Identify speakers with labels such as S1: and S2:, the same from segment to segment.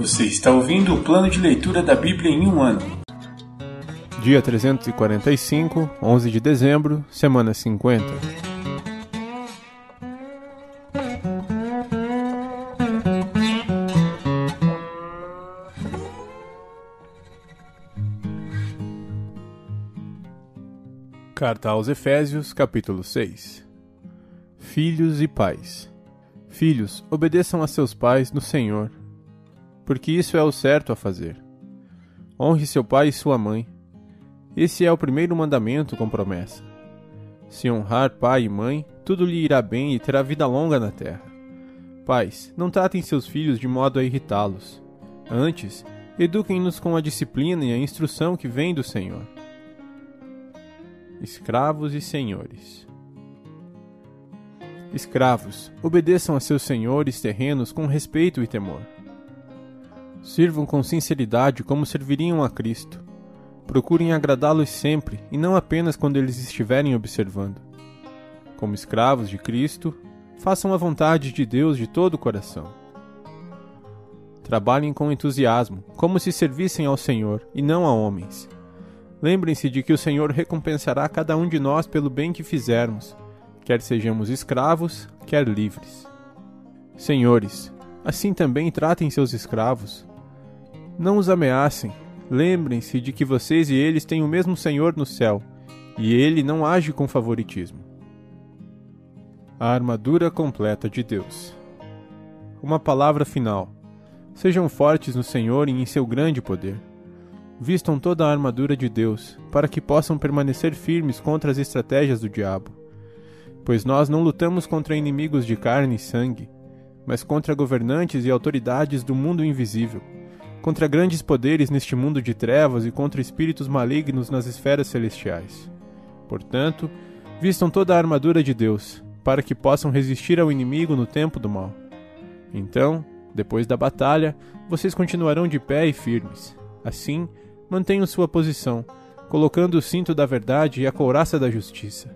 S1: Você está ouvindo o plano de leitura da Bíblia em um ano.
S2: Dia 345, 11 de dezembro, semana 50. Carta aos Efésios, capítulo 6 Filhos e pais. Filhos, obedeçam a seus pais no Senhor, porque isso é o certo a fazer. Honre seu pai e sua mãe. Esse é o primeiro mandamento com promessa. Se honrar pai e mãe, tudo lhe irá bem e terá vida longa na terra. Pais, não tratem seus filhos de modo a irritá-los. Antes, eduquem-nos com a disciplina e a instrução que vem do Senhor escravos e senhores. Escravos, obedeçam a seus senhores terrenos com respeito e temor. Sirvam com sinceridade como serviriam a Cristo. Procurem agradá-los sempre e não apenas quando eles estiverem observando. Como escravos de Cristo, façam a vontade de Deus de todo o coração. Trabalhem com entusiasmo, como se servissem ao Senhor e não a homens Lembrem-se de que o Senhor recompensará cada um de nós pelo bem que fizermos, quer sejamos escravos, quer livres. Senhores, assim também tratem seus escravos. Não os ameacem. Lembrem-se de que vocês e eles têm o mesmo Senhor no céu, e ele não age com favoritismo. A armadura completa de Deus. Uma palavra final. Sejam fortes no Senhor e em seu grande poder vistam toda a armadura de Deus, para que possam permanecer firmes contra as estratégias do diabo. Pois nós não lutamos contra inimigos de carne e sangue, mas contra governantes e autoridades do mundo invisível, contra grandes poderes neste mundo de trevas e contra espíritos malignos nas esferas celestiais. Portanto, vistam toda a armadura de Deus, para que possam resistir ao inimigo no tempo do mal. Então, depois da batalha, vocês continuarão de pé e firmes. Assim, mantenham sua posição, colocando o cinto da verdade e a couraça da justiça.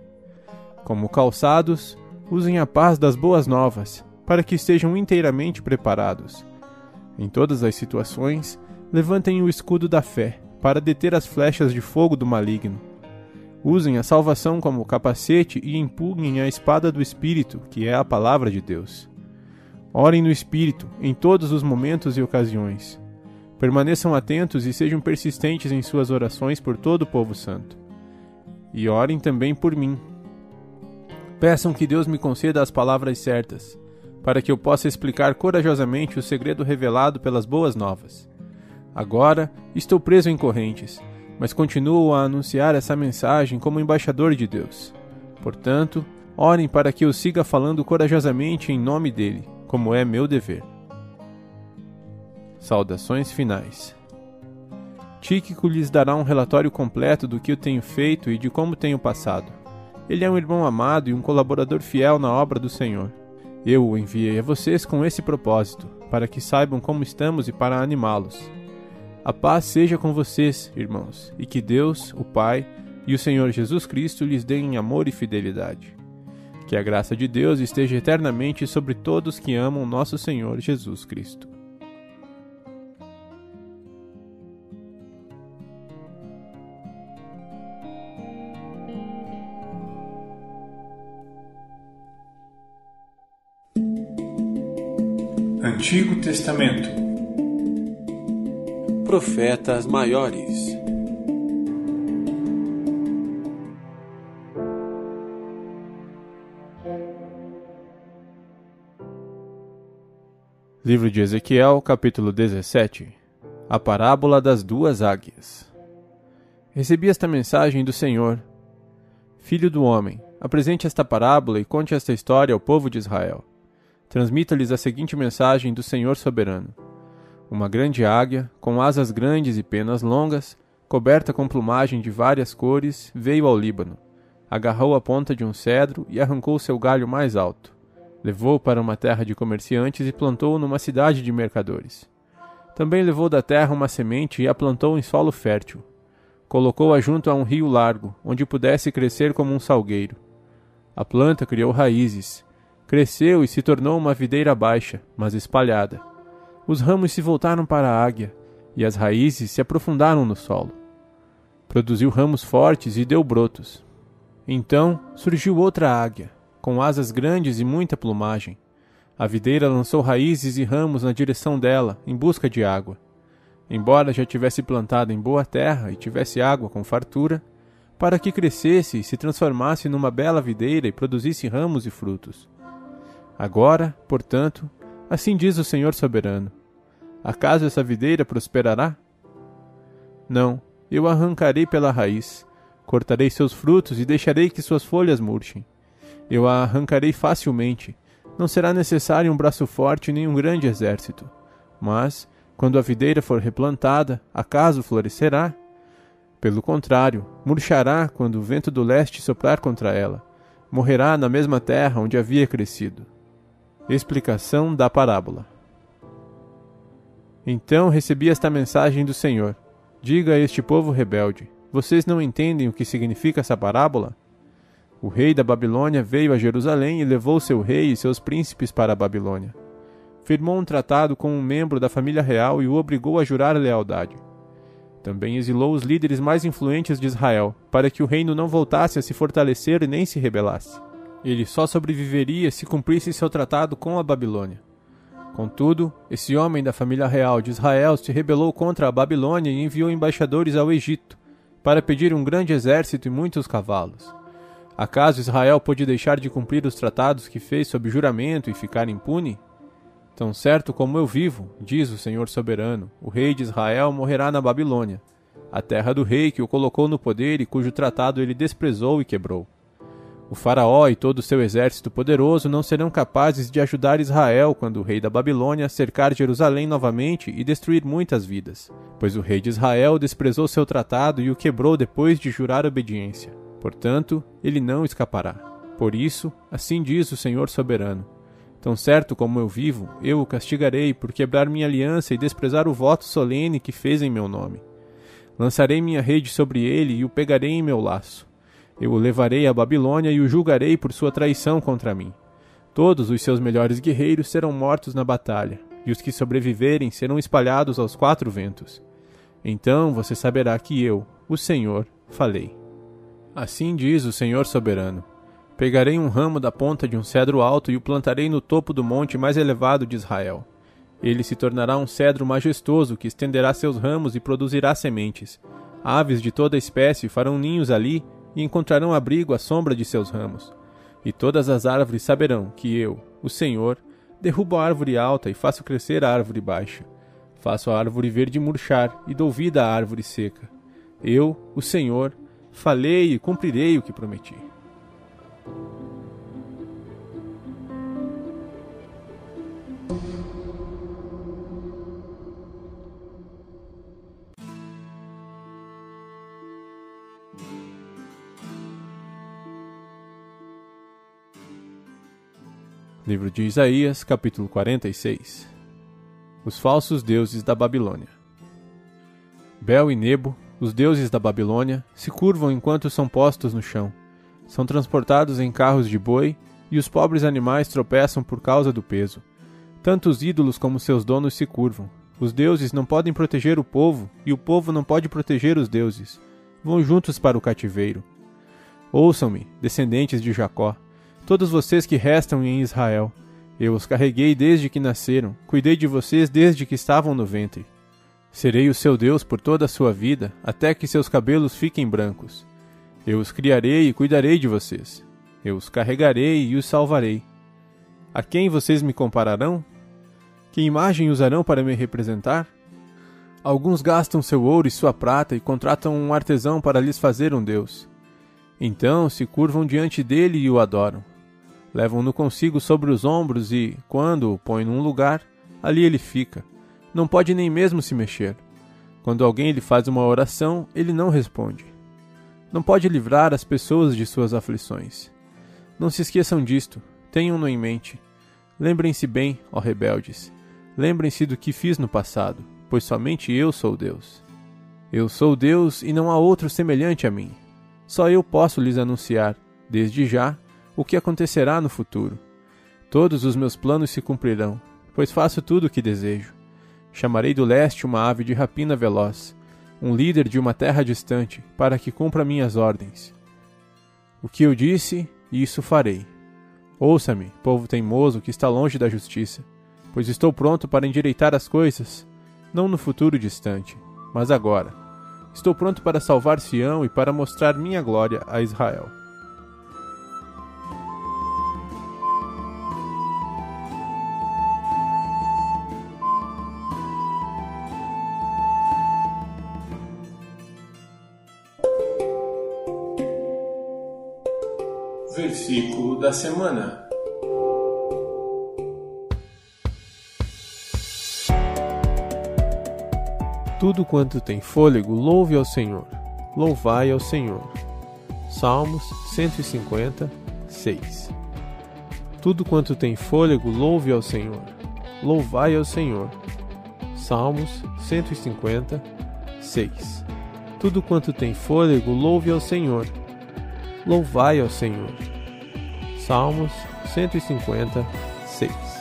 S2: Como calçados, usem a paz das boas novas, para que estejam inteiramente preparados. Em todas as situações, levantem o escudo da fé, para deter as flechas de fogo do maligno. Usem a salvação como capacete e empurrem a espada do Espírito, que é a palavra de Deus. Orem no Espírito em todos os momentos e ocasiões Permaneçam atentos e sejam persistentes em suas orações por todo o povo santo. E orem também por mim. Peçam que Deus me conceda as palavras certas, para que eu possa explicar corajosamente o segredo revelado pelas boas novas. Agora estou preso em correntes, mas continuo a anunciar essa mensagem como embaixador de Deus. Portanto, orem para que eu siga falando corajosamente em nome dele, como é meu dever. Saudações finais. Tíquico lhes dará um relatório completo do que eu tenho feito e de como tenho passado. Ele é um irmão amado e um colaborador fiel na obra do Senhor. Eu o enviei a vocês com esse propósito, para que saibam como estamos e para animá-los. A paz seja com vocês, irmãos, e que Deus, o Pai, e o Senhor Jesus Cristo lhes deem amor e fidelidade. Que a graça de Deus esteja eternamente sobre todos que amam nosso Senhor Jesus Cristo.
S1: Antigo Testamento
S3: Profetas Maiores
S2: Livro de Ezequiel, capítulo 17 A parábola das duas águias. Recebi esta mensagem do Senhor. Filho do homem, apresente esta parábola e conte esta história ao povo de Israel transmita-lhes a seguinte mensagem do Senhor soberano: Uma grande águia, com asas grandes e penas longas, coberta com plumagem de várias cores, veio ao Líbano. Agarrou a ponta de um cedro e arrancou seu galho mais alto. Levou para uma terra de comerciantes e plantou numa cidade de mercadores. Também levou da terra uma semente e a plantou em solo fértil. Colocou-a junto a um rio largo, onde pudesse crescer como um salgueiro. A planta criou raízes, Cresceu e se tornou uma videira baixa, mas espalhada. os ramos se voltaram para a águia, e as raízes se aprofundaram no solo. Produziu ramos fortes e deu brotos. Então surgiu outra águia, com asas grandes e muita plumagem. A videira lançou raízes e ramos na direção dela, em busca de água. Embora já tivesse plantado em boa terra e tivesse água com fartura, para que crescesse e se transformasse numa bela videira e produzisse ramos e frutos. Agora, portanto, assim diz o Senhor soberano: Acaso essa videira prosperará? Não, eu arrancarei pela raiz, cortarei seus frutos e deixarei que suas folhas murchem. Eu a arrancarei facilmente. Não será necessário um braço forte nem um grande exército. Mas, quando a videira for replantada, acaso florescerá? Pelo contrário, murchará quando o vento do leste soprar contra ela. Morrerá na mesma terra onde havia crescido. Explicação da parábola. Então recebi esta mensagem do Senhor: Diga a este povo rebelde: Vocês não entendem o que significa essa parábola? O rei da Babilônia veio a Jerusalém e levou seu rei e seus príncipes para a Babilônia. Firmou um tratado com um membro da família real e o obrigou a jurar lealdade. Também exilou os líderes mais influentes de Israel, para que o reino não voltasse a se fortalecer e nem se rebelasse. Ele só sobreviveria se cumprisse seu tratado com a Babilônia. Contudo, esse homem da família real de Israel se rebelou contra a Babilônia e enviou embaixadores ao Egito, para pedir um grande exército e muitos cavalos. Acaso Israel pôde deixar de cumprir os tratados que fez sob juramento e ficar impune? Tão certo como eu vivo, diz o Senhor soberano, o rei de Israel morrerá na Babilônia, a terra do rei que o colocou no poder e cujo tratado ele desprezou e quebrou. O Faraó e todo o seu exército poderoso não serão capazes de ajudar Israel quando o rei da Babilônia cercar Jerusalém novamente e destruir muitas vidas, pois o rei de Israel desprezou seu tratado e o quebrou depois de jurar obediência. Portanto, ele não escapará. Por isso, assim diz o Senhor soberano: Tão certo como eu vivo, eu o castigarei por quebrar minha aliança e desprezar o voto solene que fez em meu nome. Lançarei minha rede sobre ele e o pegarei em meu laço. Eu o levarei à Babilônia e o julgarei por sua traição contra mim. Todos os seus melhores guerreiros serão mortos na batalha, e os que sobreviverem serão espalhados aos quatro ventos. Então você saberá que eu, o Senhor, falei. Assim diz o Senhor soberano: Pegarei um ramo da ponta de um cedro alto e o plantarei no topo do monte mais elevado de Israel. Ele se tornará um cedro majestoso que estenderá seus ramos e produzirá sementes. Aves de toda espécie farão ninhos ali e encontrarão abrigo à sombra de seus ramos. E todas as árvores saberão que eu, o Senhor, derrubo a árvore alta e faço crescer a árvore baixa. Faço a árvore verde murchar e dou vida à árvore seca. Eu, o Senhor, falei e cumprirei o que prometi. Livro de Isaías, capítulo 46 Os falsos deuses da Babilônia Bel e Nebo, os deuses da Babilônia, se curvam enquanto são postos no chão. São transportados em carros de boi, e os pobres animais tropeçam por causa do peso. Tanto os ídolos como seus donos se curvam. Os deuses não podem proteger o povo, e o povo não pode proteger os deuses. Vão juntos para o cativeiro. Ouçam-me, descendentes de Jacó todos vocês que restam em Israel. Eu os carreguei desde que nasceram, cuidei de vocês desde que estavam no ventre. Serei o seu Deus por toda a sua vida, até que seus cabelos fiquem brancos. Eu os criarei e cuidarei de vocês. Eu os carregarei e os salvarei. A quem vocês me compararão? Que imagem usarão para me representar? Alguns gastam seu ouro e sua prata e contratam um artesão para lhes fazer um Deus. Então se curvam diante dele e o adoram levam-no consigo sobre os ombros e, quando o põe num lugar, ali ele fica. Não pode nem mesmo se mexer. Quando alguém lhe faz uma oração, ele não responde. Não pode livrar as pessoas de suas aflições. Não se esqueçam disto, tenham-no em mente. Lembrem-se bem, ó rebeldes. Lembrem-se do que fiz no passado, pois somente eu sou Deus. Eu sou Deus e não há outro semelhante a mim. Só eu posso lhes anunciar, desde já, o que acontecerá no futuro. Todos os meus planos se cumprirão, pois faço tudo o que desejo. Chamarei do leste uma ave de rapina veloz, um líder de uma terra distante, para que cumpra minhas ordens. O que eu disse, isso farei. Ouça-me, povo teimoso que está longe da justiça, pois estou pronto para endireitar as coisas, não no futuro distante, mas agora. Estou pronto para salvar Sião e para mostrar minha glória a Israel.
S1: Versículo da semana.
S2: Tudo quanto tem fôlego, louve ao Senhor. Louvai ao Senhor. Salmos 150, 6. Tudo quanto tem fôlego, louve ao Senhor. Louvai ao Senhor. Salmos 150, 6. Tudo quanto tem fôlego, louve ao Senhor. Louvai ao Senhor. Salmos 150, 6.